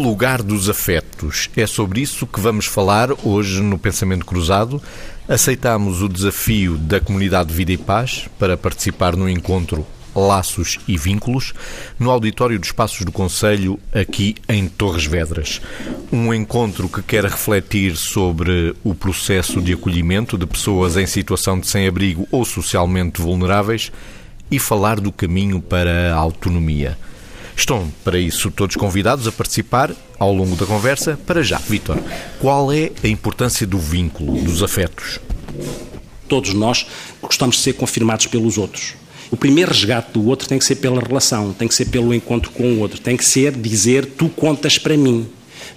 lugar dos afetos. É sobre isso que vamos falar hoje no Pensamento Cruzado. Aceitamos o desafio da comunidade Vida e Paz para participar no encontro Laços e Vínculos, no auditório dos Passos do Conselho, aqui em Torres Vedras. Um encontro que quer refletir sobre o processo de acolhimento de pessoas em situação de sem-abrigo ou socialmente vulneráveis e falar do caminho para a autonomia. Estão, para isso, todos convidados a participar ao longo da conversa. Para já, Vítor, qual é a importância do vínculo, dos afetos? Todos nós gostamos de ser confirmados pelos outros. O primeiro resgate do outro tem que ser pela relação, tem que ser pelo encontro com o outro, tem que ser dizer tu contas para mim.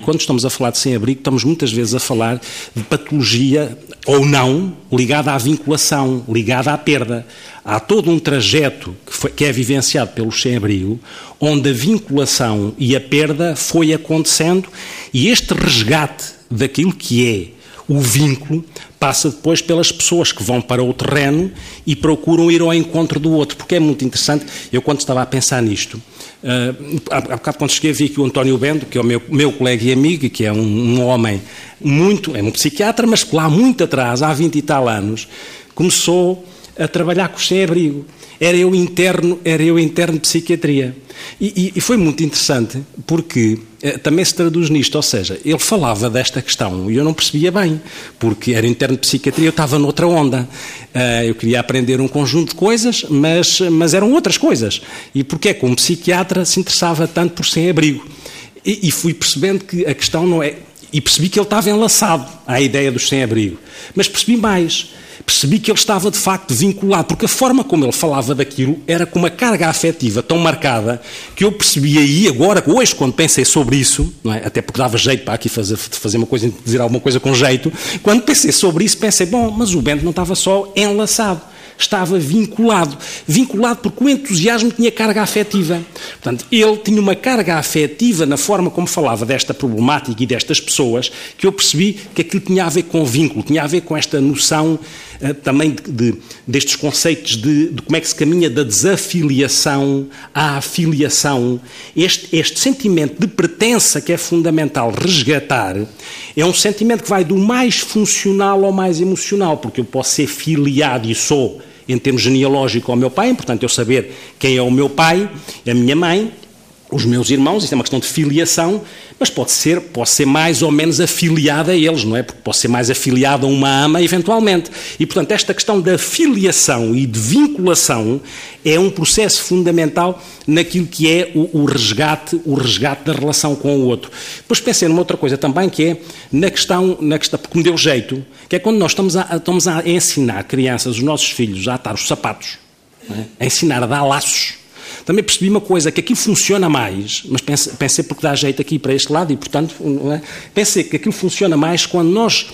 Quando estamos a falar de sem-abrigo, estamos muitas vezes a falar de patologia ou não ligada à vinculação, ligada à perda. Há todo um trajeto que, foi, que é vivenciado pelo sem-abrigo, onde a vinculação e a perda foi acontecendo e este resgate daquilo que é o vínculo passa depois pelas pessoas que vão para o terreno e procuram ir ao encontro do outro, porque é muito interessante. Eu, quando estava a pensar nisto, uh, há, bocado, quando cheguei, vi que o António Bendo, que é o meu, meu colega e amigo, que é um, um homem muito. é um psiquiatra, mas que lá muito atrás, há 20 e tal anos, começou a trabalhar com o sem-abrigo era eu interno, era eu interno de psiquiatria. E, e, e foi muito interessante porque eh, também se traduz nisto, ou seja, ele falava desta questão e eu não percebia bem, porque era interno de psiquiatria, eu estava noutra onda. Uh, eu queria aprender um conjunto de coisas, mas, mas eram outras coisas. E porquê é que um psiquiatra se interessava tanto por sem-abrigo? E, e fui percebendo que a questão não é. E percebi que ele estava enlaçado à ideia dos sem-abrigo. Mas percebi mais percebi que ele estava de facto vinculado, porque a forma como ele falava daquilo era com uma carga afetiva tão marcada que eu percebi aí, agora, hoje, quando pensei sobre isso, é? até porque dava jeito para aqui fazer, fazer uma coisa, dizer alguma coisa com jeito, quando pensei sobre isso, pensei, bom, mas o Bento não estava só enlaçado estava vinculado. Vinculado porque o entusiasmo tinha carga afetiva. Portanto, ele tinha uma carga afetiva na forma como falava desta problemática e destas pessoas, que eu percebi que aquilo tinha a ver com vínculo, tinha a ver com esta noção também de, de, destes conceitos de, de, como é que se caminha da desafiliação à afiliação. Este, este sentimento de pertença que é fundamental resgatar é um sentimento que vai do mais funcional ao mais emocional, porque eu posso ser filiado e sou em termos genealógicos ao meu pai, portanto eu saber quem é o meu pai, a minha mãe, os meus irmãos, isto é uma questão de filiação, mas pode ser, posso ser mais ou menos afiliado a eles, não é? Porque posso ser mais afiliado a uma ama, eventualmente. E, portanto, esta questão da filiação e de vinculação é um processo fundamental naquilo que é o, o resgate, o resgate da relação com o outro. Depois pensei numa outra coisa também, que é na questão, na questão porque me deu jeito, que é quando nós estamos a, estamos a ensinar crianças, os nossos filhos, a atar os sapatos, é? a ensinar a dar laços também percebi uma coisa, que aquilo funciona mais, mas pensei, pensei porque dá jeito aqui para este lado e, portanto, é? pensei que aquilo funciona mais quando nós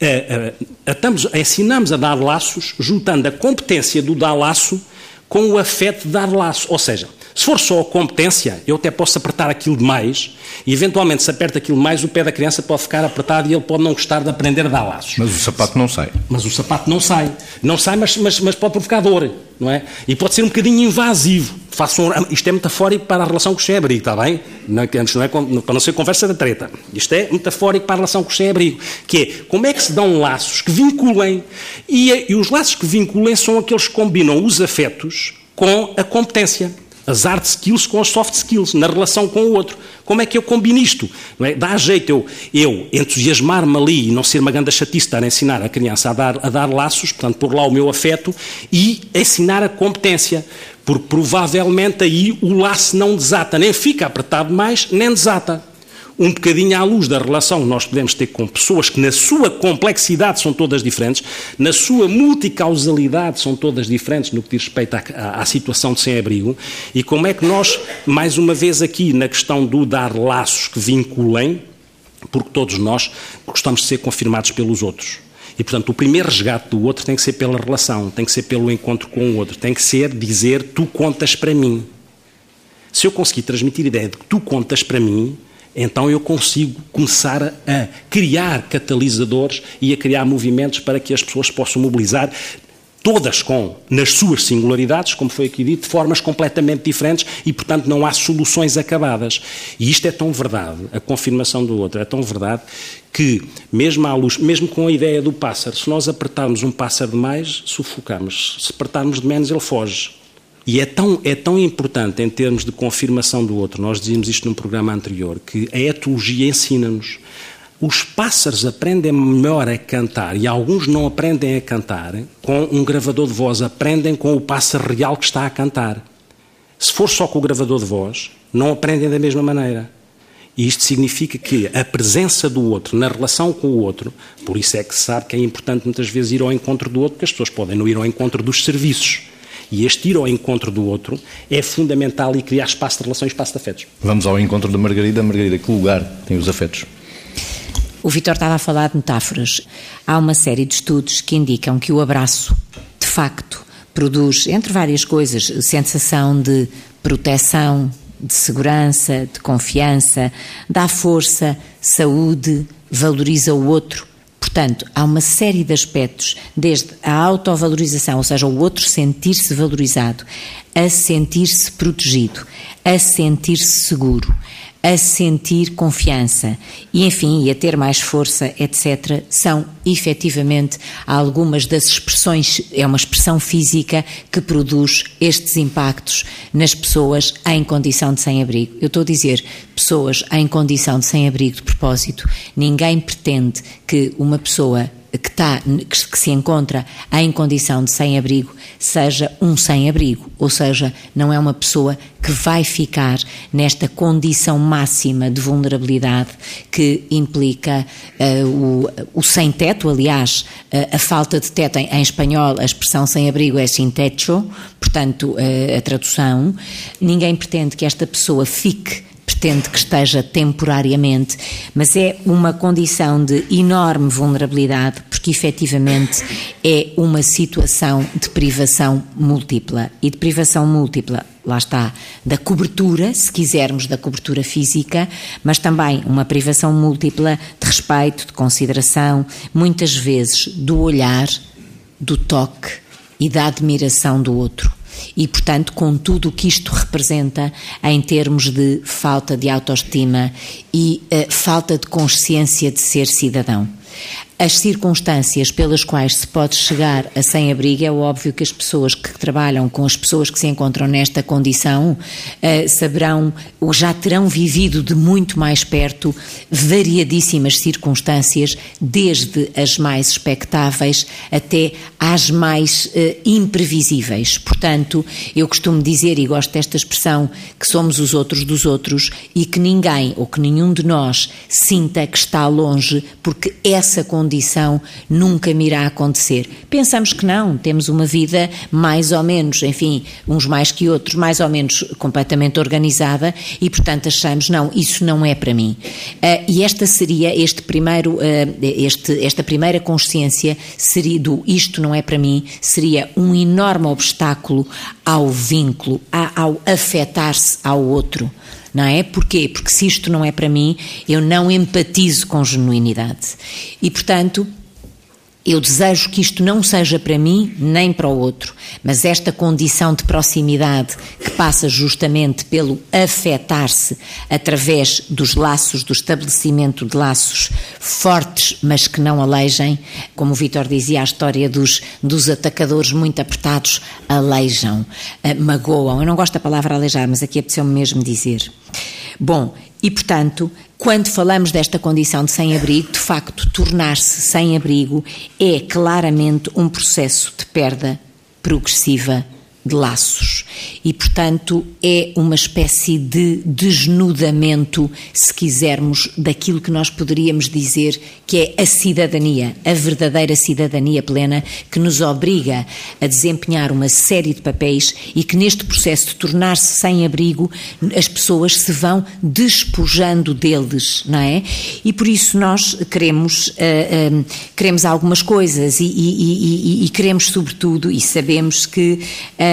é, atamos, ensinamos a dar laços, juntando a competência do dar laço com o afeto de dar laço. Ou seja, se for só a competência, eu até posso apertar aquilo demais e, eventualmente, se aperta aquilo demais, o pé da criança pode ficar apertado e ele pode não gostar de aprender a dar laços. Mas o sapato não sai. Mas o sapato não sai. Não sai, mas, mas, mas pode provocar dor, não é? E pode ser um bocadinho invasivo. Faço um, isto é metafórico para a relação com o sem-abrigo, está bem? Não, antes não é, para não ser conversa da treta. Isto é metafórico para a relação com o sem-abrigo. Que é, como é que se dão laços que vinculem? E, e os laços que vinculem são aqueles que combinam os afetos com a competência as hard skills com as soft skills, na relação com o outro. Como é que eu combino isto? É? Dá jeito eu, eu entusiasmar-me ali e não ser uma grande chatice estar a ensinar a criança a dar, a dar laços, portanto, pôr lá o meu afeto e ensinar a competência. Porque provavelmente aí o laço não desata, nem fica apertado mais, nem desata um bocadinho à luz da relação que nós podemos ter com pessoas que, na sua complexidade, são todas diferentes, na sua multicausalidade, são todas diferentes no que diz respeito à, à, à situação de sem-abrigo, e como é que nós, mais uma vez aqui, na questão do dar laços que vinculem, porque todos nós gostamos de ser confirmados pelos outros. E, portanto, o primeiro resgate do outro tem que ser pela relação, tem que ser pelo encontro com o outro, tem que ser dizer tu contas para mim. Se eu conseguir transmitir a ideia de que tu contas para mim, então eu consigo começar a criar catalisadores e a criar movimentos para que as pessoas possam mobilizar todas com, nas suas singularidades, como foi aqui dito, de formas completamente diferentes e, portanto, não há soluções acabadas. E isto é tão verdade, a confirmação do outro é tão verdade, que, mesmo à luz, mesmo com a ideia do pássaro, se nós apertarmos um pássaro demais, sufocamos. Se apertarmos de menos, ele foge. E é tão, é tão importante em termos de confirmação do outro, nós dizíamos isto num programa anterior, que a etologia ensina-nos os pássaros aprendem melhor a cantar e alguns não aprendem a cantar com um gravador de voz, aprendem com o pássaro real que está a cantar. Se for só com o gravador de voz, não aprendem da mesma maneira. E isto significa que a presença do outro na relação com o outro, por isso é que se sabe que é importante muitas vezes ir ao encontro do outro, porque as pessoas podem não ir ao encontro dos serviços. E este ir ao encontro do outro é fundamental e criar espaço de relações, espaço de afetos. Vamos ao encontro da Margarida. Margarida, que lugar tem os afetos? O Vitor estava a falar de metáforas. Há uma série de estudos que indicam que o abraço, de facto, produz, entre várias coisas, sensação de proteção, de segurança, de confiança, dá força, saúde, valoriza o outro. Portanto, há uma série de aspectos, desde a autovalorização, ou seja, o outro sentir-se valorizado, a sentir-se protegido, a sentir-se seguro, a sentir confiança e, enfim, e a ter mais força, etc., são efetivamente algumas das expressões, é uma expressão física que produz estes impactos nas pessoas em condição de sem-abrigo. Eu estou a dizer pessoas em condição de sem-abrigo de propósito. Ninguém pretende que uma pessoa que, está, que se encontra em condição de sem-abrigo seja um sem-abrigo, ou seja, não é uma pessoa que vai ficar nesta condição máxima de vulnerabilidade que implica uh, o, o sem-teto, aliás, uh, a falta de teto em, em, espanhol, a expressão sem-abrigo é sin techo, portanto, uh, a tradução. Ninguém pretende que esta pessoa fique pretende que esteja temporariamente, mas é uma condição de enorme vulnerabilidade, porque efetivamente é uma situação de privação múltipla. E de privação múltipla, lá está, da cobertura, se quisermos, da cobertura física, mas também uma privação múltipla de respeito, de consideração, muitas vezes do olhar, do toque e da admiração do outro e, portanto, com tudo o que isto representa em termos de falta de autoestima e uh, falta de consciência de ser cidadão. As circunstâncias pelas quais se pode chegar a sem-abrigo, é óbvio que as pessoas que trabalham com as pessoas que se encontram nesta condição uh, saberão ou já terão vivido de muito mais perto variadíssimas circunstâncias, desde as mais expectáveis até às mais uh, imprevisíveis. Portanto, eu costumo dizer, e gosto desta expressão, que somos os outros dos outros e que ninguém ou que nenhum de nós sinta que está longe, porque essa condição condição nunca me irá acontecer. Pensamos que não, temos uma vida mais ou menos, enfim, uns mais que outros, mais ou menos completamente organizada e, portanto, achamos, não, isso não é para mim. Uh, e esta seria, este primeiro, uh, este, esta primeira consciência seria do isto não é para mim, seria um enorme obstáculo ao vínculo, ao afetar-se ao outro não é? Porquê? Porque se isto não é para mim, eu não empatizo com genuinidade. E, portanto, eu desejo que isto não seja para mim nem para o outro, mas esta condição de proximidade que passa justamente pelo afetar-se através dos laços, do estabelecimento de laços fortes, mas que não alejem, como o Vitor dizia, a história dos, dos atacadores muito apertados aleijam, eh, magoam. Eu não gosto da palavra aleijar, mas aqui apeteceu-me mesmo dizer. Bom, e portanto, quando falamos desta condição de sem-abrigo, de facto, tornar-se sem-abrigo é claramente um processo de perda progressiva de laços e, portanto, é uma espécie de desnudamento, se quisermos, daquilo que nós poderíamos dizer que é a cidadania, a verdadeira cidadania plena, que nos obriga a desempenhar uma série de papéis e que neste processo de tornar-se sem abrigo, as pessoas se vão despojando deles, não é? E por isso nós queremos, uh, uh, queremos algumas coisas e, e, e, e, queremos, sobretudo, e sabemos que. Uh,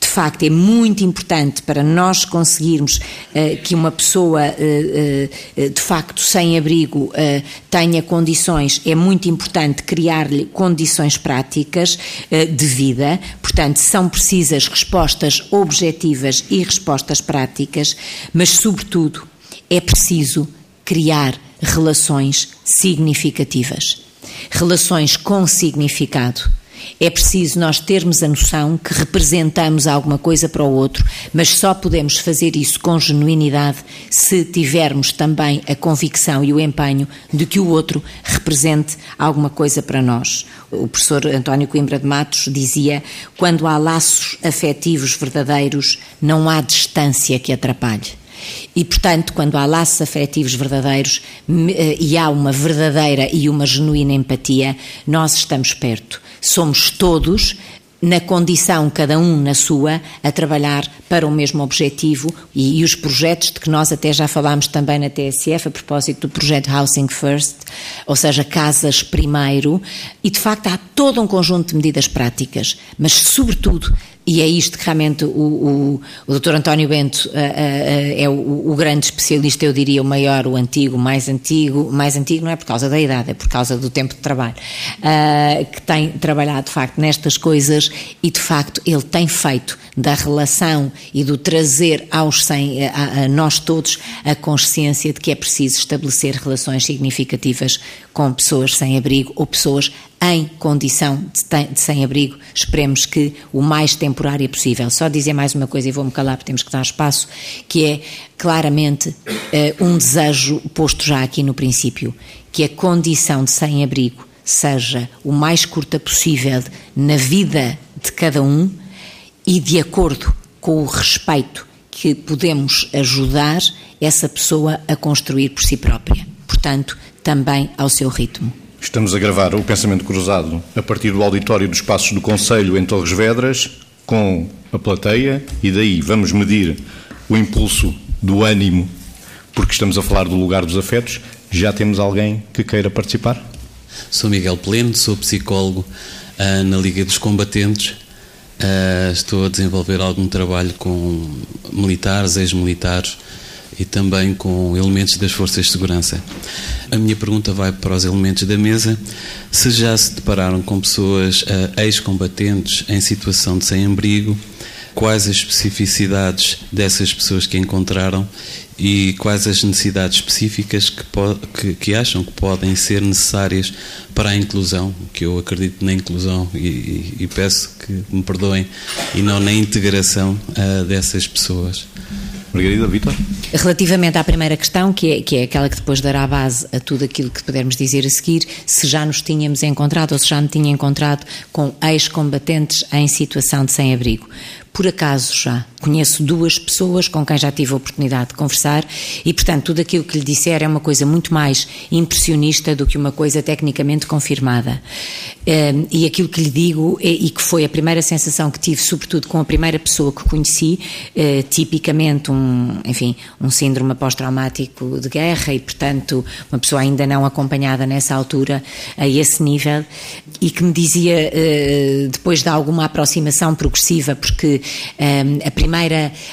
de facto é muito importante para nós conseguirmos uh, que uma pessoa uh, de facto sem abrigo tenha condições, é muito importante criar-lhe condições práticas de vida, portanto, são precisas respostas objetivas e respostas práticas, mas, sobretudo, é preciso criar relações significativas, relações com significado é preciso nós termos a noção que representamos alguma coisa para o outro, mas só podemos fazer isso com genuinidade se tivermos também a convicção e o empenho de que o outro represente alguma coisa para nós. O professor António Coimbra de Matos dizia: quando há laços afetivos verdadeiros, não há distância que atrapalhe. E, portanto, quando há laços afetivos verdadeiros eh, e há uma verdadeira e uma genuína empatia, nós estamos perto. Somos todos na condição, cada um na sua, a trabalhar para o mesmo objetivo e, e, os projetos de que nós até já falámos também na TSF, a propósito do projeto Housing First, ou seja, casas primeiro, e de facto há todo um conjunto de medidas práticas, mas sobretudo e é isto que realmente o, o, o Dr. António Bento uh, uh, é o, o, grande especialista, eu diria o maior, o antigo, mais antigo, mais antigo não é por causa da idade, é por causa do tempo de trabalho, uh, que tem trabalhado de facto nestas coisas e de facto ele tem feito da relação e do trazer aos sem, a, a nós todos a consciência de que é preciso estabelecer relações significativas com pessoas sem abrigo ou pessoas em condição de, sem-abrigo, esperemos que o mais temporária possível. Só dizer mais uma coisa e vou-me calar porque temos que dar espaço, que é claramente uh, um desejo posto já aqui no princípio, que a condição de sem-abrigo seja o mais curta possível na vida de cada um e de acordo com o respeito que podemos ajudar essa pessoa a construir por si própria. Portanto, também ao seu ritmo. Estamos a gravar o Pensamento Cruzado a partir do auditório dos Passos do Conselho em Torres Vedras, com a plateia, e daí vamos medir o impulso do ânimo, porque estamos a falar do lugar dos afetos. Já temos alguém que queira participar? Sou Miguel Pleno, sou psicólogo uh, na Liga dos Combatentes. Uh, estou a desenvolver algum trabalho com militares, ex-militares e também com elementos das forças de segurança. A minha pergunta vai para os elementos da mesa. Se já se depararam com pessoas uh, ex-combatentes em situação de sem-abrigo, quais as especificidades dessas pessoas que encontraram e quais as necessidades específicas que, que, que, acham que podem ser necessárias para a inclusão, que eu acredito na inclusão e, e, e peço que me perdoem, e não na integração uh, dessas pessoas. Margarida, Vitor? Relativamente à primeira questão, que é, que é aquela que depois dará base a tudo aquilo que pudermos dizer a seguir, se já nos tínhamos encontrado ou se já me tinha encontrado com ex-combatentes em situação de sem-abrigo. Por acaso já conheço duas pessoas com quem já tive a oportunidade de conversar e, portanto, tudo aquilo que lhe disser é uma coisa muito mais impressionista do que uma coisa tecnicamente confirmada. Ehm, e aquilo que lhe digo é, e que foi a primeira sensação que tive, sobretudo com a primeira pessoa que conheci, eh, tipicamente um, enfim, um síndrome pós-traumático de guerra e, portanto, uma pessoa ainda não acompanhada nessa altura a esse nível e que me dizia eh, depois de alguma aproximação progressiva, porque ehm, a primeira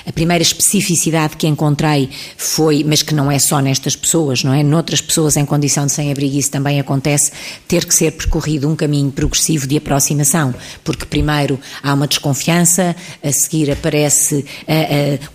a primeira especificidade que encontrei foi, mas que não é só nestas pessoas, não é? Noutras pessoas em condição de sem-abrigo isso também acontece, ter que ser percorrido um caminho progressivo de aproximação, porque primeiro há uma desconfiança, a seguir aparece,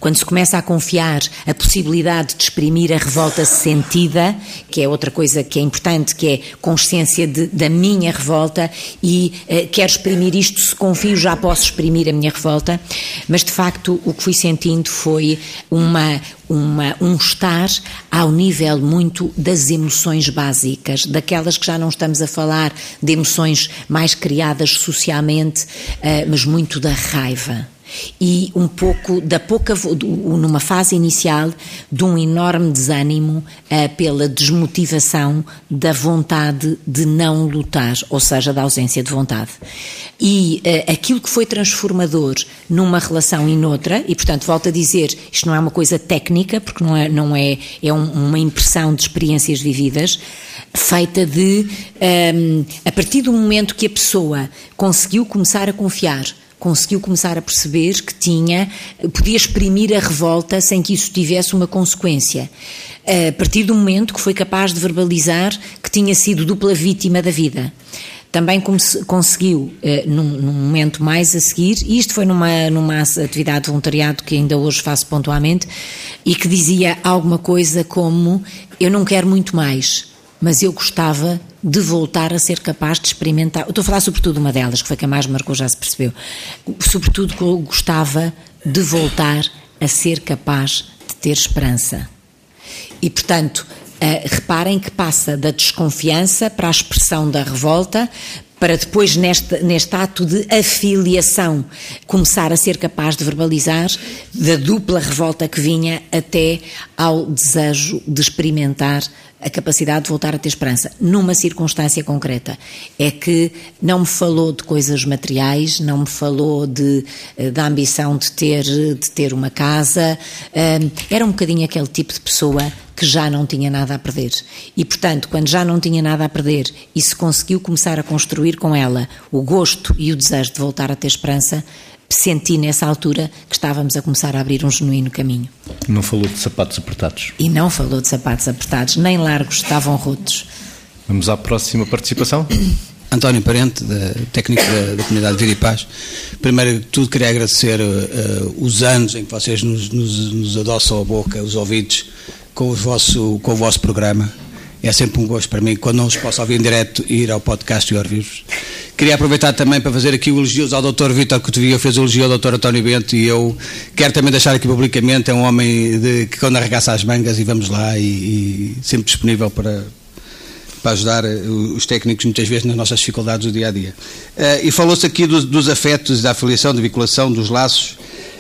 quando se começa a confiar, a possibilidade de exprimir a revolta sentida, que é outra coisa que é importante, que é consciência de, da minha revolta e uh, quero exprimir isto, se confio já posso exprimir a minha revolta, mas de facto o que fui sentindo foi uma, uma, um estar ao nível muito das emoções básicas, daquelas que já não estamos a falar de emoções mais criadas socialmente, uh, mas muito da raiva e um pouco da pouca, numa fase inicial, de um enorme desânimo uh, pela desmotivação da vontade de não lutar, ou seja, da ausência de vontade. E uh, aquilo que foi transformador numa relação e noutra, e portanto, volto a dizer, isto não é uma coisa técnica, porque não é, não é, é um, uma impressão de experiências vividas, feita de, um, ehm, a partir do momento que a pessoa conseguiu começar a confiar conseguiu começar a perceber que tinha, podia exprimir a revolta sem que isso tivesse uma consequência. A partir do momento que foi capaz de verbalizar que tinha sido dupla vítima da vida. Também conseguiu, eh, num, momento mais a seguir, e isto foi numa, numa atividade de voluntariado que ainda hoje faço pontualmente, e que dizia alguma coisa como: Eu não quero muito mais, mas eu gostava de voltar a ser capaz de experimentar. Eu estou a falar sobretudo uma delas, que foi a que mais marcou, já se percebeu. Sobretudo que eu gostava de voltar a ser capaz de ter esperança. E, portanto, Uh, reparem que passa da desconfiança para a expressão da revolta, para depois, neste, neste ato de afiliação, começar a ser capaz de verbalizar da dupla revolta que vinha até ao desejo de experimentar a capacidade de voltar a ter esperança, numa circunstância concreta. É que não me falou de coisas materiais, não me falou de, eh, da ambição de ter, de ter uma casa, era um bocadinho aquele tipo de pessoa que já não tinha nada a perder. E, portanto, quando já não tinha nada a perder e se conseguiu começar a construir com ela o gosto e o desejo de voltar a ter esperança, senti nessa altura que estávamos a começar a abrir um genuíno caminho. Não falou de sapatos apertados? E não falou de sapatos apertados, nem largos, estavam rotos. Vamos à próxima participação. António Parente, da, técnico da, da, comunidade Vida e Paz. Primeiro de tudo, queria agradecer uh, os anos em que vocês nos, nos, nos adoçam a boca, os ouvidos, com o vosso, com o vosso programa. É sempre um gosto para mim, quando não os posso ouvir em direto, ir ao podcast e ouvir-vos. Queria aproveitar também para fazer aqui o elogio ao Dr. Vítor Cotovia, fez elogio ao Dr. António Bento e eu quero também deixar aqui publicamente, é um homem de, que quando arregaça as mangas e vamos lá e, e sempre disponível para, para ajudar eh, os técnicos muitas vezes nas nossas dificuldades do dia a dia. Uh, e falou-se aqui dos, dos, afetos, da afiliação, da vinculação, dos laços.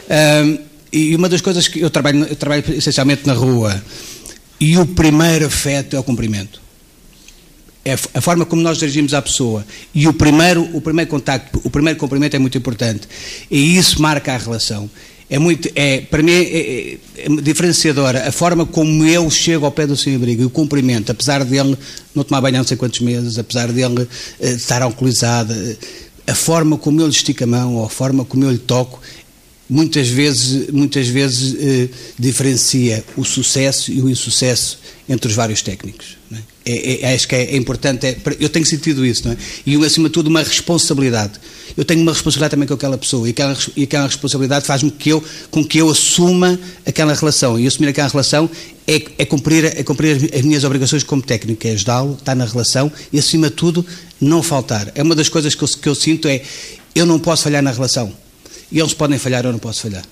Uh, e uma das coisas que eu trabalho, eu trabalho essencialmente na rua, e o primeiro afeto é o cumprimento. É a forma como nós dirigimos à pessoa. E o primeiro, o primeiro contacto, o primeiro cumprimento é muito importante. E isso marca a relação. É muito, é, para mim é, é, é diferenciadora a forma como eu chego ao pé do seu abrigo e o cumprimento, apesar dele não tomar banho há não sei quantos meses, apesar dele uh, estar alcoolizado, uh, a forma como eu lhe estico a mão ou a forma como eu lhe toco muitas vezes, muitas vezes eh, diferencia o sucesso e o insucesso entre os vários técnicos. É? É, é, acho que é, importante, é, eu tenho sentido isso, é? e acima de tudo uma responsabilidade. Eu tenho uma responsabilidade também com aquela pessoa, e aquela, e aquela responsabilidade faz-me que eu, com que eu assuma aquela relação, e assumir aquela relação é, é, cumprir, é cumprir as minhas obrigações como técnico, é ajudá-lo, estar na relação, e acima de tudo, não faltar. É uma das coisas que eu, que eu sinto é, eu não posso falhar na relação e eles podem falhar, eu não posso falhar.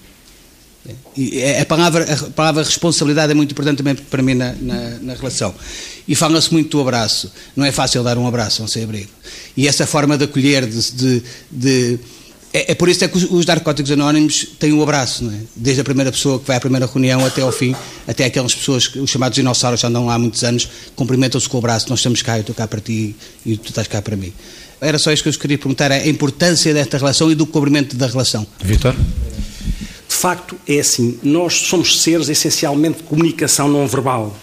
E é, a palavra, a palavra responsabilidade é muito importante também para mim na, na, na relação. E fala-se muito do abraço. Não é fácil dar um abraço a um sem-abrigo. E essa forma de acolher, de, de, de é, é, por isso é que os, os narcóticos anónimos têm o um abraço, é? Desde a primeira pessoa que vai à primeira reunião até ao fim, até aquelas pessoas, os chamados dinossauros, já andam lá há muitos anos, cumprimentam-se com o abraço. Nós estamos cá, eu estou cá para ti e tu estás cá para mim. Era só isso que eu queria perguntar, a importância desta relação e do cobrimento da relação. Vitor? De facto, é assim, nós somos seres essencialmente de comunicação não verbal.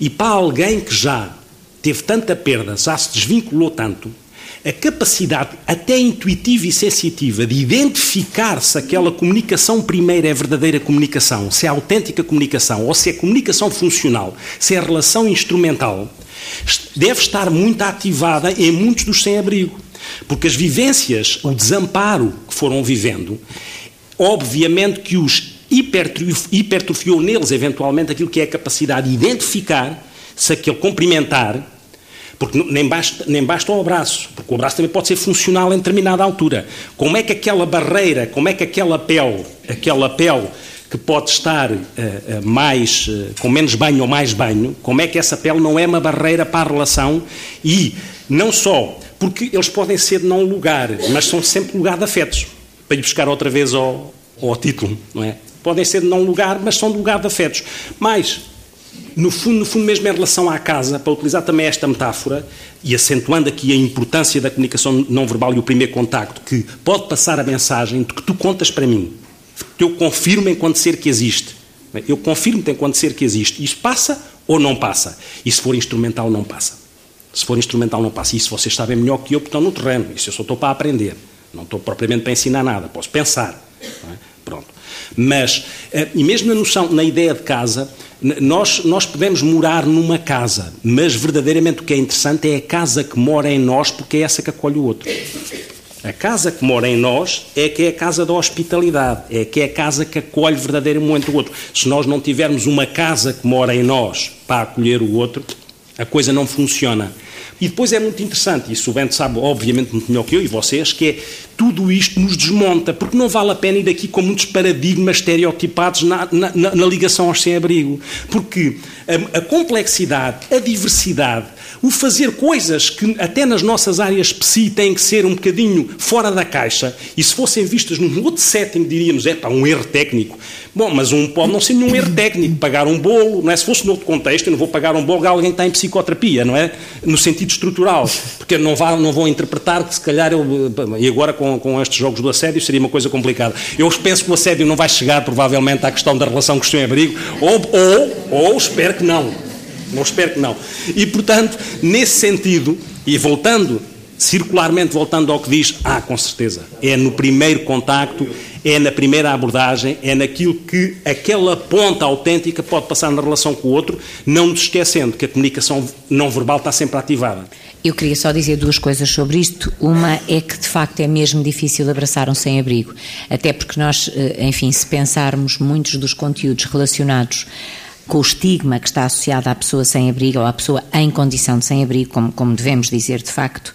E para alguém que já teve tanta perda, já se desvinculou tanto, a capacidade, até intuitiva e sensitiva, de identificar se aquela comunicação primeira é verdadeira comunicação, se é autêntica comunicação ou se é comunicação funcional, se é relação instrumental, deve estar muito ativada em muitos dos sem-abrigo. Porque as vivências, o desamparo que foram vivendo, obviamente que os hipertrofiou neles, eventualmente, aquilo que é a capacidade de identificar se aquele cumprimentar, porque nem basta, nem basta o abraço, porque o abraço também pode ser funcional em determinada altura. Como é que aquela barreira, como é que aquela pele, aquela pele que pode estar uh, mais, uh, com menos banho ou mais banho, como é que essa pele não é uma barreira para a relação e não só, porque eles podem ser de não lugar, mas são sempre lugar de afetos, para ir buscar outra vez ao, ao título, não é? Podem ser de não lugar, mas são lugar de afetos. Mas, no fundo, no fundo mesmo em relação à casa, para utilizar também esta metáfora, e acentuando aqui a importância da comunicação não verbal e o primeiro contacto, que pode passar a mensagem de que tu contas para mim, eu confirmo enquanto ser que existe. Eu confirmo-te enquanto ser que existe. Isso passa ou não passa? E se for instrumental, não passa. Se for instrumental, não passa. Isso vocês sabem melhor que eu, porque estão no terreno. Isso eu só estou para aprender. Não estou propriamente para ensinar nada, posso pensar. É? Pronto. Mas, eh, e mesmo na noção, na ideia de casa, nós, nós podemos morar numa casa, mas verdadeiramente o que é interessante é a casa que mora em nós, porque é essa que acolhe o outro. A casa que mora em nós é que é a casa da hospitalidade, é que é a casa que acolhe verdadeiramente o outro. Se nós não tivermos uma casa que mora em nós para acolher o outro, a coisa não funciona. E depois é muito interessante, isso o Bento sabe, obviamente, muito melhor que eu e vocês, que é tudo isto nos desmonta, porque não vale a pena ir aqui com muitos paradigmas estereotipados na, na, na ligação aos sem-abrigo. Porque a, a complexidade, a diversidade, o fazer coisas que até nas nossas áreas psi têm que ser um bocadinho fora da caixa, e se fossem vistas num outro setting diríamos, é pá, um erro técnico. Bom, mas um pode não ser nenhum erro técnico, pagar um bolo, não é? Se fosse noutro contexto, eu não vou pagar um bolo a alguém que está em psicoterapia, não é? No sentido estrutural, porque não, vá, não vou interpretar que se calhar eu, e agora com, com estes jogos do assédio seria uma coisa complicada. Eu penso que o assédio não vai chegar provavelmente à questão da relação com o abrigo, ou, ou, ou espero que não. Não espero que não. E, portanto, nesse sentido, e voltando, circularmente voltando ao que diz, ah, com certeza, é no primeiro contacto, é na primeira abordagem, é naquilo que aquela ponta autêntica pode passar na relação com o outro, não nos esquecendo que a comunicação não verbal está sempre ativada. Eu queria só dizer duas coisas sobre isto. Uma é que, de facto, é mesmo difícil abraçar um sem-abrigo. Até porque nós, eh, enfim, se pensarmos muitos dos conteúdos relacionados com o estigma que está associado à pessoa sem abrigo ou à pessoa em condição de sem abrigo, como, como devemos dizer de facto,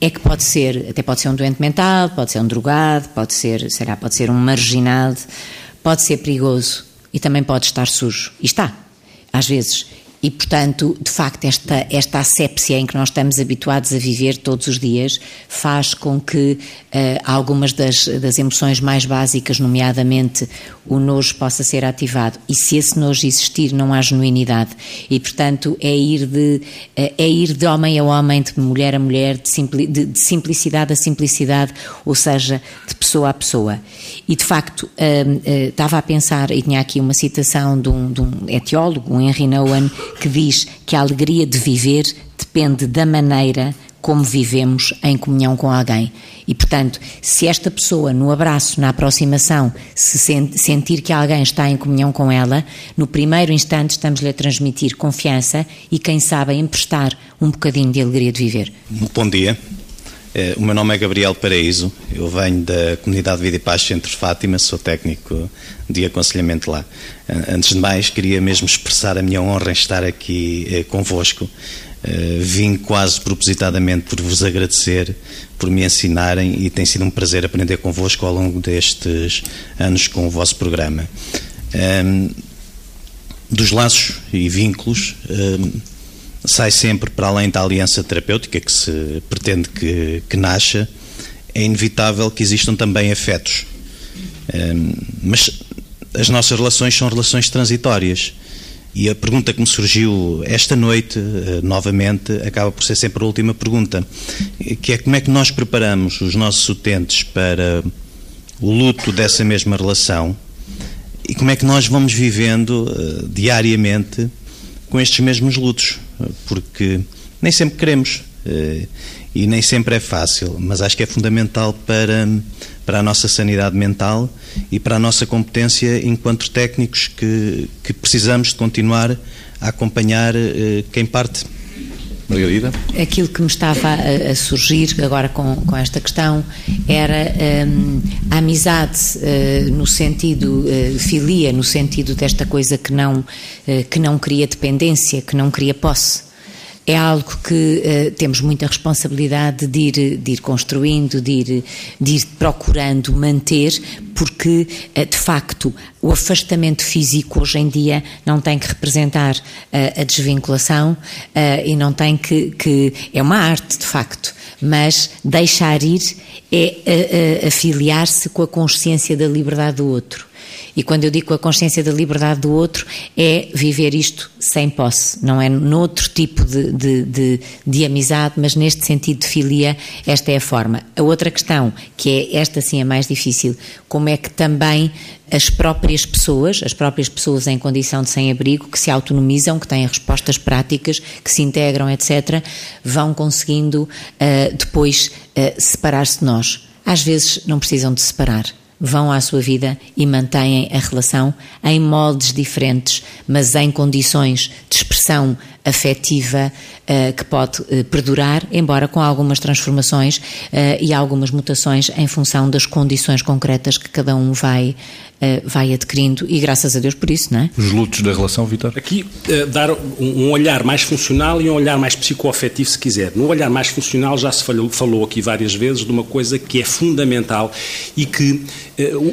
é que pode ser, até pode ser um doente mental, pode ser um drogado, pode ser, será, pode ser um marginado, pode ser perigoso e também pode estar sujo. E está, às vezes. E, portanto, de facto, esta, esta asepsia em que nós estamos habituados a viver todos os dias faz com que uh, algumas das, das emoções mais básicas, nomeadamente o nojo, possa ser ativado. E se esse nojo existir, não há genuinidade. E, portanto, é ir de, uh, é ir de homem a homem, de mulher a mulher, de, simpli, de, de, simplicidade a simplicidade, ou seja, de pessoa a pessoa. E, de facto, uh, estava a pensar, e tinha aqui uma citação de um, de um etiólogo, um Henry Nouwen, que diz que a alegria de viver depende da maneira como vivemos em comunhão com alguém. E, portanto, se esta pessoa, no abraço, na aproximação, se sentir que alguém está em comunhão com ela, no primeiro instante estamos-lhe a transmitir confiança e, quem sabe, a emprestar um bocadinho de alegria de viver. Bom dia. Eh, o meu nome é Gabriel Paraíso, eu venho da comunidade Vida e Paz Centro Fátima, sou técnico de aconselhamento lá. Eh, antes de mais, queria mesmo expressar a minha honra em estar aqui eh, convosco. Vim quase propositadamente por vos agradecer, por me ensinarem e tem sido um prazer aprender convosco ao longo destes anos com o vosso programa. Ehm, dos laços e vínculos ehm, sai sempre para além da aliança terapêutica que se pretende que, que nasça, é inevitável que existam também afetos. Um, mas as nossas relações são relações transitórias. E a pergunta que me surgiu esta noite, uh, novamente, acaba por ser sempre a última pergunta, que é como é que nós preparamos os nossos utentes para o luto dessa mesma relação e como é que nós vamos vivendo uh, diariamente com estes mesmos lutos porque nem sempre queremos eh, e nem sempre é fácil, mas acho que é fundamental para, para a nossa sanidade mental e para a nossa competência enquanto técnicos que, que precisamos de continuar a acompanhar eh, quem parte. Margarida? Aquilo que me estava a, a surgir agora com, com, esta questão era um, a amizade uh, no sentido, uh, filia, no sentido desta coisa que não, uh, que não cria dependência, que não cria posse é algo que uh, temos muita responsabilidade de ir, de ir construindo, de ir, de ir procurando manter, porque, uh, de facto, o afastamento físico hoje em dia não tem que representar uh, a desvinculação e não tem que, que. É uma arte, de facto, mas deixar ir é afiliar-se com a consciência da liberdade do outro. E quando eu digo a consciência da liberdade do outro, é viver isto sem posse, não é noutro tipo de, de, de, de amizade, mas neste sentido de filia, esta é a forma. A outra questão, que é esta sim a mais difícil, como é que também as próprias pessoas, as próprias pessoas em condição de sem-abrigo, que se autonomizam, que têm respostas práticas, que se integram, etc., vão conseguindo uh, depois uh, separar-se de nós às vezes não precisam de separar vão à sua vida e mantêm a relação em moldes diferentes, mas em condições de expressão afetiva uh, que pode uh, perdurar, embora com algumas transformações uh, e algumas mutações em função das condições concretas que cada um vai vai adquirindo e graças a Deus por isso, não é? Os lutos da relação, Vitor? Aqui dar um olhar mais funcional e um olhar mais psicoafetivo, se quiser. No olhar mais funcional já se falou, falou aqui várias vezes de uma coisa que é fundamental e que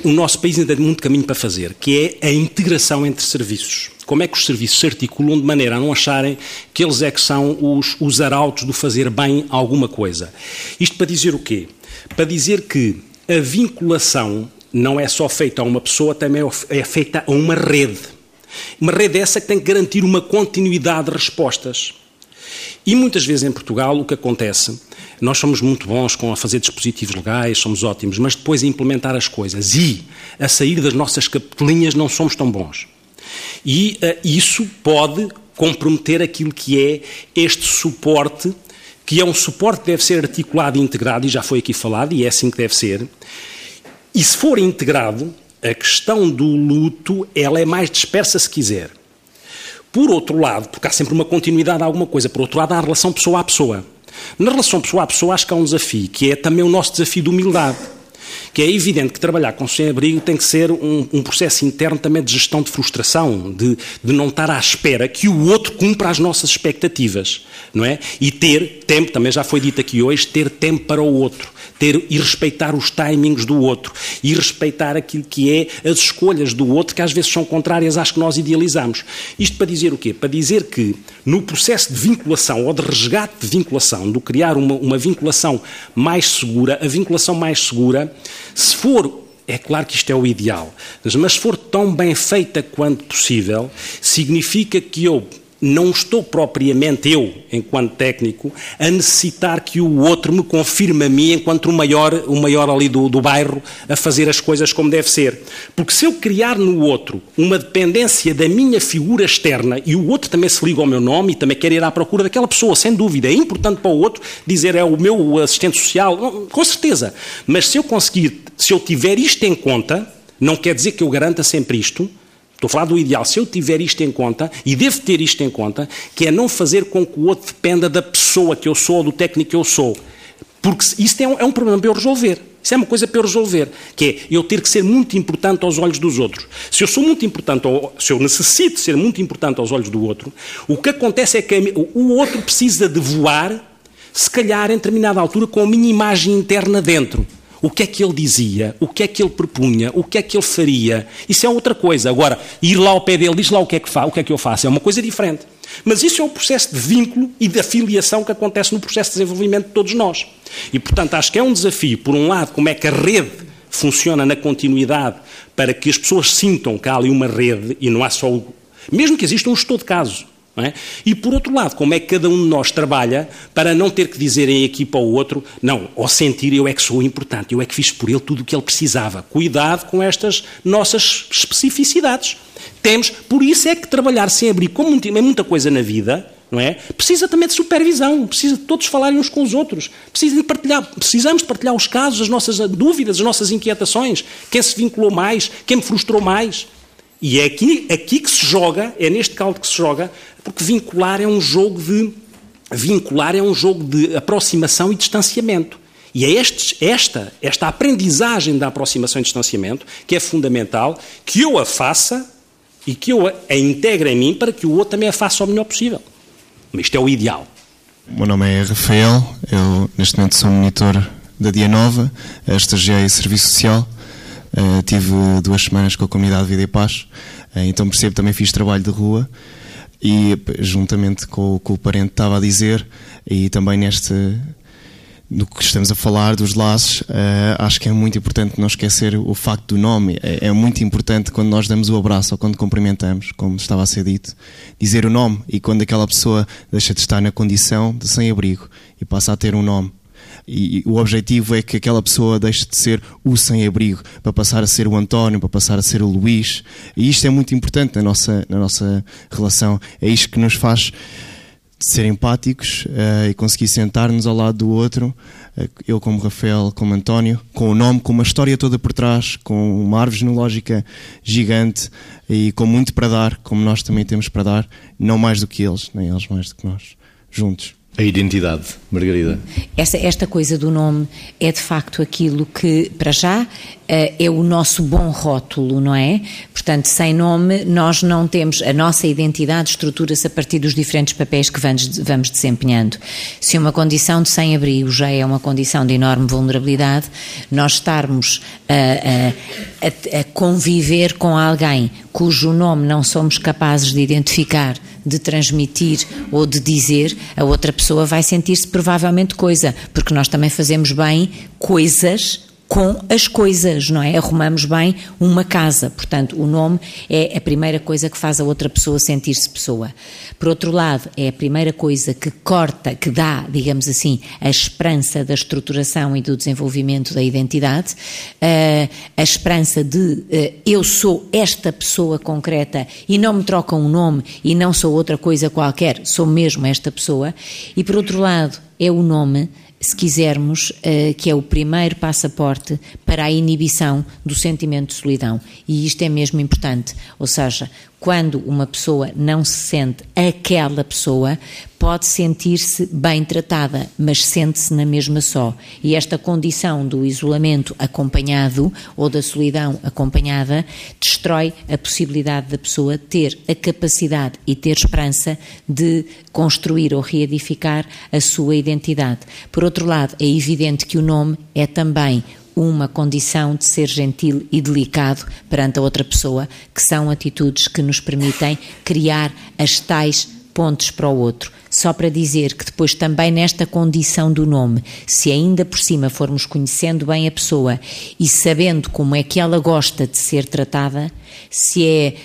o nosso país ainda tem muito caminho para fazer, que é a integração entre serviços. Como é que os serviços se articulam de maneira a não acharem que eles é que são os, os arautos do fazer bem alguma coisa? Isto para dizer o quê? Para dizer que a vinculação não é só feita a uma pessoa, também é feita a uma rede. Uma rede essa que tem que garantir uma continuidade de respostas. E muitas vezes em Portugal o que acontece, nós somos muito bons com a fazer dispositivos legais, somos ótimos, mas depois a implementar as coisas e a sair das nossas capelinhas não somos tão bons. E uh, isso pode comprometer aquilo que é este suporte, que é um suporte que deve ser articulado e integrado, e já foi aqui falado, e é assim que deve ser. E se for integrado, a questão do luto, ela é mais dispersa se quiser. Por outro lado, porque há sempre uma continuidade a alguma coisa, por outro lado, há a relação pessoa a pessoa. Na relação pessoa a pessoa, acho que há um desafio, que é também o nosso desafio de humildade que é evidente que trabalhar com sem-abrigo tem que ser um, um, processo interno também de gestão de frustração, de, de não estar à espera que o outro cumpra as nossas expectativas, não é? E ter tempo, também já foi dito aqui hoje, ter tempo para o outro, ter e respeitar os timings do outro e respeitar aquilo que é as escolhas do outro, que às vezes são contrárias às que nós idealizamos. Isto para dizer o quê? Para dizer que no processo de vinculação ou de resgate de vinculação, do criar uma, uma vinculação mais segura, a vinculação mais segura se for é claro que isto é o ideal, mas se for tão bem feita quanto possível, significa que eu não estou propriamente eu, enquanto técnico, a necessitar que o outro me confirme a mim, enquanto o maior, o maior ali do, do bairro, a fazer as coisas como deve ser. Porque se eu criar no outro uma dependência da minha figura externa e o outro também se liga ao meu nome e também quer ir à procura daquela pessoa, sem dúvida, é importante para o outro dizer é o meu assistente social, com certeza. Mas se eu conseguir, se eu tiver isto em conta, não quer dizer que eu garanta sempre isto, Estou a falar do ideal. Se eu tiver isto em conta, e devo ter isto em conta, que é não fazer com que o outro dependa da pessoa que eu sou ou do técnico que eu sou. Porque isso é um, é um problema para eu resolver. Isso é uma coisa para eu resolver, que é eu ter que ser muito importante aos olhos dos outros. Se eu sou muito importante, ou se eu necessito ser muito importante aos olhos do outro, o que acontece é que o outro precisa de voar, se calhar em determinada altura, com a minha imagem interna dentro o que é que ele dizia, o que é que ele propunha, o que é que ele faria. Isso é outra coisa. Agora, ir lá ao pé dele, diz lá o que é que, fa o que, é que eu faço, é uma coisa diferente. Mas isso é o processo de vínculo e de afiliação que acontece no processo de desenvolvimento de todos nós. E, portanto, acho que é um desafio, por um lado, como é que a rede funciona na continuidade para que as pessoas sintam que há ali uma rede e não há só o... Mesmo que exista um estudo de caso, é? E por outro lado, como é que cada um de nós trabalha para não ter que dizer em equipa ao outro, não, ao sentir eu é que sou importante, eu é que fiz por ele tudo o que ele precisava. Cuidado com estas nossas especificidades. Temos, por isso é que trabalhar sem abrir, como é muita coisa na vida, não é? Precisa também de supervisão, precisa de todos falarem uns com os outros, precisa de partilhar, precisamos partilhar os casos, as nossas dúvidas, as nossas inquietações, quem se vinculou mais, quem me frustrou mais. E é aqui, aqui que se joga, é neste caldo que se joga, porque vincular é um jogo de vincular é um jogo de aproximação e distanciamento. E é esta, esta aprendizagem da aproximação e distanciamento que é fundamental que eu a faça e que eu a integre em mim para que o outro também a faça o melhor possível. Mas isto é o ideal. O meu nome é Rafael, eu neste momento sou monitor da Dia Nova, estagiei em Serviço Social Uh, tive duas semanas com a comunidade Vida e Paz, uh, então percebo também fiz trabalho de rua e juntamente com, com o parente estava a dizer e também neste no que estamos a falar dos laços, uh, acho que é muito importante não esquecer o facto do nome. É, é, muito importante quando nós damos o abraço ou quando cumprimentamos, como estava a ser dito, dizer o nome e quando aquela pessoa deixa de estar na condição de sem-abrigo e passa a ter um nome. E, o objetivo é que aquela pessoa deixe de ser o sem-abrigo para passar a ser o António, para passar a ser o Luís. E isto é muito importante na nossa, na nossa relação. É isto que nos faz ser empáticos uh, e conseguir sentar-nos ao lado do outro, uh, eu como Rafael, como António, com o nome, com uma história toda por trás, com uma árvore genealógica gigante e com muito para dar, como nós também temos para dar, não mais do que eles, nem eles mais do que nós, juntos. A identidade, Margarida. Esta, esta coisa do nome é de facto aquilo que, para já, eh, é o nosso bom rótulo, não é? Portanto, sem nome, nós não temos. A nossa identidade estrutura-se a partir dos diferentes papéis que vamos, vamos desempenhando. Se uma condição de sem-abrigo já é uma condição de enorme vulnerabilidade, nós estarmos a, a, a conviver com alguém cujo nome não somos capazes de identificar de transmitir ou de dizer, a outra pessoa vai sentir-se provavelmente coisa, porque nós também fazemos bem coisas com as coisas, não é? Arrumamos bem uma casa. Portanto, o nome é a primeira coisa que faz a outra pessoa sentir-se pessoa. Por outro lado, é a primeira coisa que corta, que dá, digamos assim, a esperança da estruturação e do desenvolvimento da identidade, uh, a esperança de uh, eu sou esta pessoa concreta e não me trocam um nome e não sou outra coisa qualquer, sou mesmo esta pessoa. E por outro lado, é o nome se quisermos, uh, que é o primeiro passaporte para a inibição do sentimento de solidão. E isto é mesmo importante. Ou seja, quando uma pessoa não se sente aquela pessoa, pode sentir-se bem tratada, mas sente-se na mesma só. E esta condição do isolamento acompanhado ou da solidão acompanhada destrói a possibilidade da pessoa ter a capacidade e ter esperança de construir ou reedificar a sua identidade. Por outro lado, é evidente que o nome é também uma condição de ser gentil e delicado perante a outra pessoa, que são atitudes que nos permitem criar as tais pontes para o outro. Só para dizer que depois também nesta condição do nome, se ainda por cima formos conhecendo bem a pessoa e sabendo como é que ela gosta de ser tratada, se é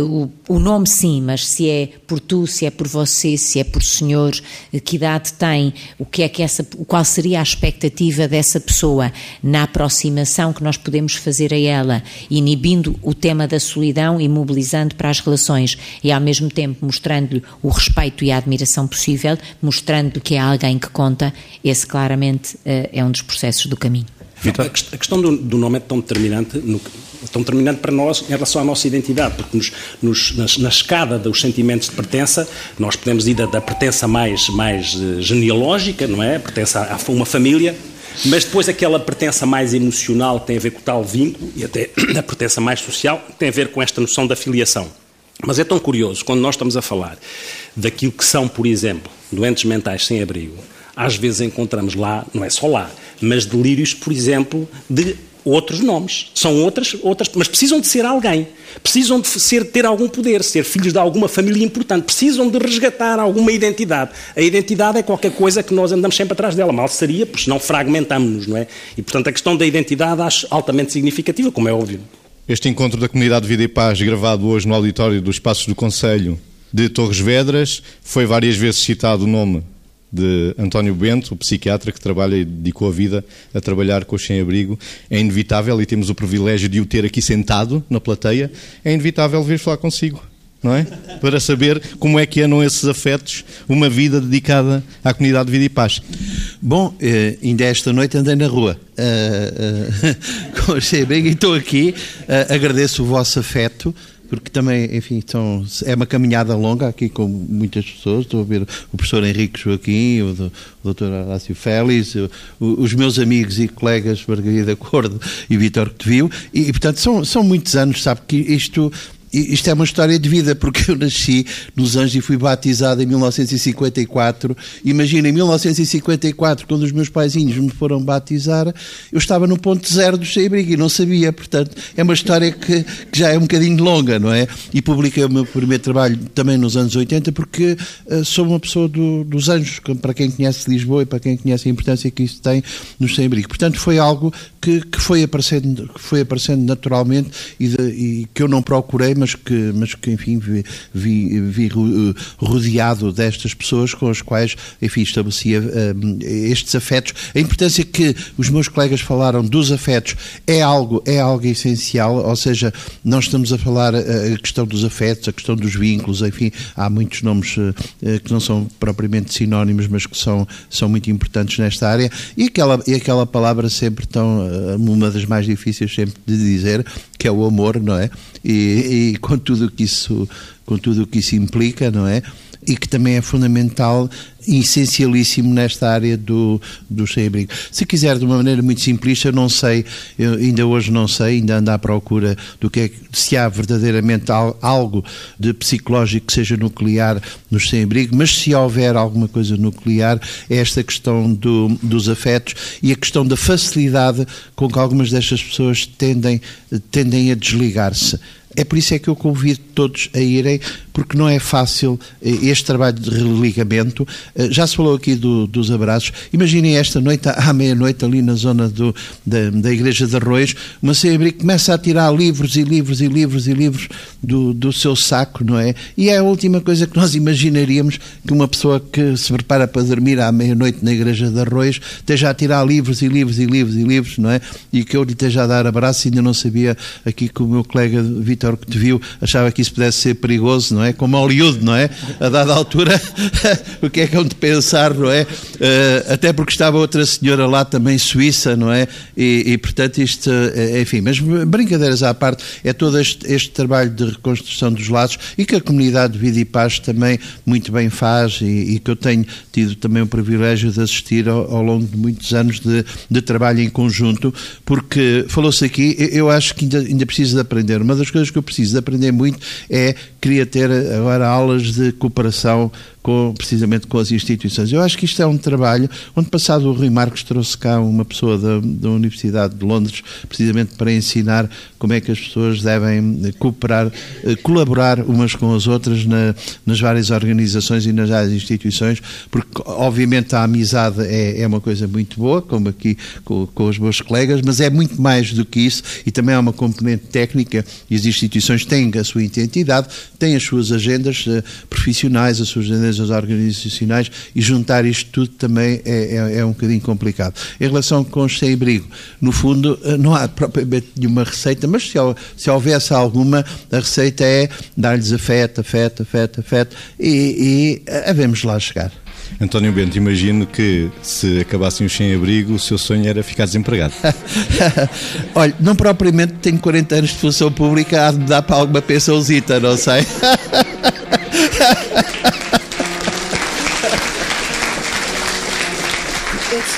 uh, o, o, nome sim, mas se é por tu, se é por você, se é por senhor, uh, que idade tem, o que é que essa, qual seria a expectativa dessa pessoa na aproximação que nós podemos fazer a ela, inibindo o tema da solidão e mobilizando para as relações e ao mesmo tempo mostrando-lhe o respeito e a admiração possível, mostrando-lhe que é alguém que conta, esse claramente uh, é um dos processos do caminho. Vitor? A questão do, do, nome é tão determinante, no, tão determinante para nós em relação à nossa identidade, porque nos, nos, na, na, escada dos sentimentos de pertença, nós podemos ir da, da pertença mais, mais uh, genealógica, não é? Pertença a, a uma família, mas depois aquela pertença mais emocional que tem a ver com o tal vínculo e até a pertença mais social tem a ver com esta noção da filiação. Mas é tão curioso, quando nós estamos a falar daquilo que são, por exemplo, doentes mentais sem abrigo, às vezes encontramos lá, não é só lá, mas delírios, por exemplo, de outros nomes. São outras, outras, mas precisam de ser alguém. Precisam de ser, ter algum poder, ser filhos de alguma família importante. Precisam de resgatar alguma identidade. A identidade é qualquer coisa que nós andamos sempre atrás dela. Mal seria, porque senão fragmentamos-nos, não é? E, portanto, a questão da identidade acho altamente significativa, como é óbvio. Este encontro da Comunidade Vida e Paz, gravado hoje no auditório dos Passos do Conselho de Torres Vedras, foi várias vezes citado o nome de António Bento, o psiquiatra que trabalha e dedicou a vida a trabalhar com os sem-abrigo. É inevitável, e temos o privilégio de o ter aqui sentado na plateia, é inevitável vir falar consigo, não é? Para saber como é que andam esses afetos, uma vida dedicada à comunidade de Vida e Paz. Bom, eh, ainda esta noite andei na rua uh, uh, com o sem-abrigo e estou aqui, uh, agradeço o vosso afeto, porque também, enfim, são, é uma caminhada longa aqui com muitas pessoas. Estou a ver o professor Henrique Joaquim, o, o doutor Horácio Félix, o, os meus amigos e colegas Margarida Cordo e Vítor Viu e, e, portanto, são, são muitos anos, sabe, que isto isto é uma história de vida, porque eu nasci nos Anjos e fui batizado em 1954. Imagina, em 1954, quando os meus paizinhos me foram batizar, eu estava no ponto zero do sem-abrigo e não sabia. Portanto, é uma história que, que, já é um bocadinho longa, não é? E publiquei o meu primeiro trabalho também nos anos 80, porque uh, sou uma pessoa do, dos Anjos, para quem conhece Lisboa e para quem conhece a importância que isso tem no sem-abrigo. Portanto, foi algo que, que, foi aparecendo, que foi aparecendo naturalmente e, de, e que eu não procurei mas que, mas que enfim, vi, vi, vi rodeado destas pessoas com as quais, enfim, estabelecia uh, estes afetos. A importância que os meus colegas falaram dos afetos é algo, é algo essencial, ou seja, nós estamos a falar a questão dos afetos, a questão dos vínculos, enfim, há muitos nomes que não são propriamente sinónimos, mas que são, são muito importantes nesta área, e aquela, e aquela palavra sempre tão, uma das mais difíceis sempre de dizer, que é o amor, não é? E, e com tudo que isso, com tudo o que isso implica, não é? E que também é fundamental essencialíssimo nesta área do, do sem-abrigo. Se quiser, de uma maneira muito simplista, eu não sei, eu ainda hoje não sei, ainda ando à procura do que é se há verdadeiramente algo de psicológico que seja nuclear nos sem-abrigo, mas se houver alguma coisa nuclear, é esta questão do, dos afetos e a questão da facilidade com que algumas destas pessoas tendem, tendem a desligar-se. É por isso é que eu convido todos a irem, porque não é fácil eh, este trabalho de religamento. Eh, já se falou aqui do, dos abraços. Imaginem esta noite, à meia-noite, ali na zona do, da, da Igreja de Arroios, uma sem-abrigo começa a tirar livros e livros e livros e livros do, do seu saco, não é? E é a última coisa que nós imaginaríamos que uma pessoa que se prepara para dormir à meia-noite na Igreja de Arroios esteja a tirar livros e livros e livros e livros, não é? E que eu lhe esteja a dar abraço ainda não sabia aqui que o meu colega Vitor que te viu achava que isso pudesse ser perigoso, não é? Como Hollywood, não é? A dada altura, o que é que é de pensar, não é? Uh, até porque estava outra senhora lá também suíça, não é? E, e portanto isto, uh, enfim, mas brincadeiras à parte, é todo este, este, trabalho de reconstrução dos laços e que a comunidade de Vida e Paz também muito bem faz e, e que eu tenho tido também o privilégio de assistir ao, ao longo de muitos anos de, de trabalho em conjunto, porque falou-se aqui, eu acho que ainda, ainda preciso de aprender. Uma das coisas que eu preciso de aprender muito é, queria ter agora aulas de cooperação com, precisamente com as instituições. Eu acho que isto é um trabalho onde, passado o Rui Marcos, trouxe cá uma pessoa da, da Universidade de Londres, precisamente para ensinar como é que as pessoas devem cooperar, eh, colaborar umas com as outras na, nas várias organizações e nas várias instituições, porque, obviamente, a amizade é, é uma coisa muito boa, como aqui com, com os meus colegas, mas é muito mais do que isso e também há uma componente técnica e as instituições têm a sua identidade, têm as suas agendas uh, profissionais, as suas agendas as organizacionais e juntar isto tudo também é, é, é um bocadinho complicado. Em relação com os sem-abrigo, no fundo, eh, não há propriamente nenhuma receita, mas se, se houvesse alguma, a receita é dar-lhes afeto, afeto, afeto, afeto e, e havemos lá chegar. António Bento, imagino que se acabassem os sem-abrigo, o seu sonho era ficar desempregado. Olha, não propriamente tenho 40 anos de função pública, há de dar para alguma pensãozita, não sei.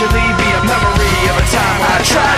eventually be a memory of a time I tried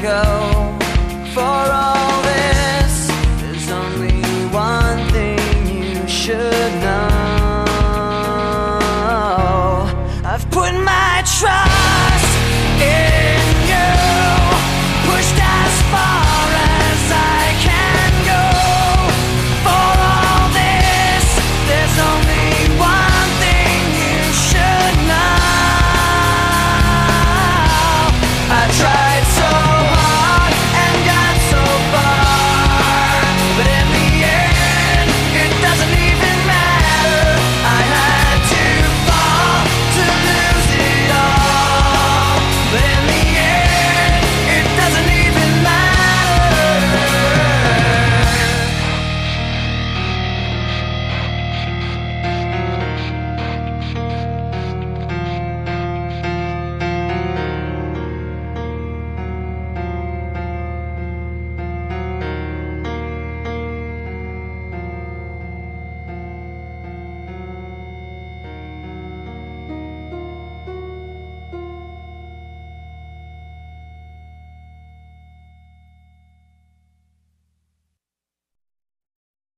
go.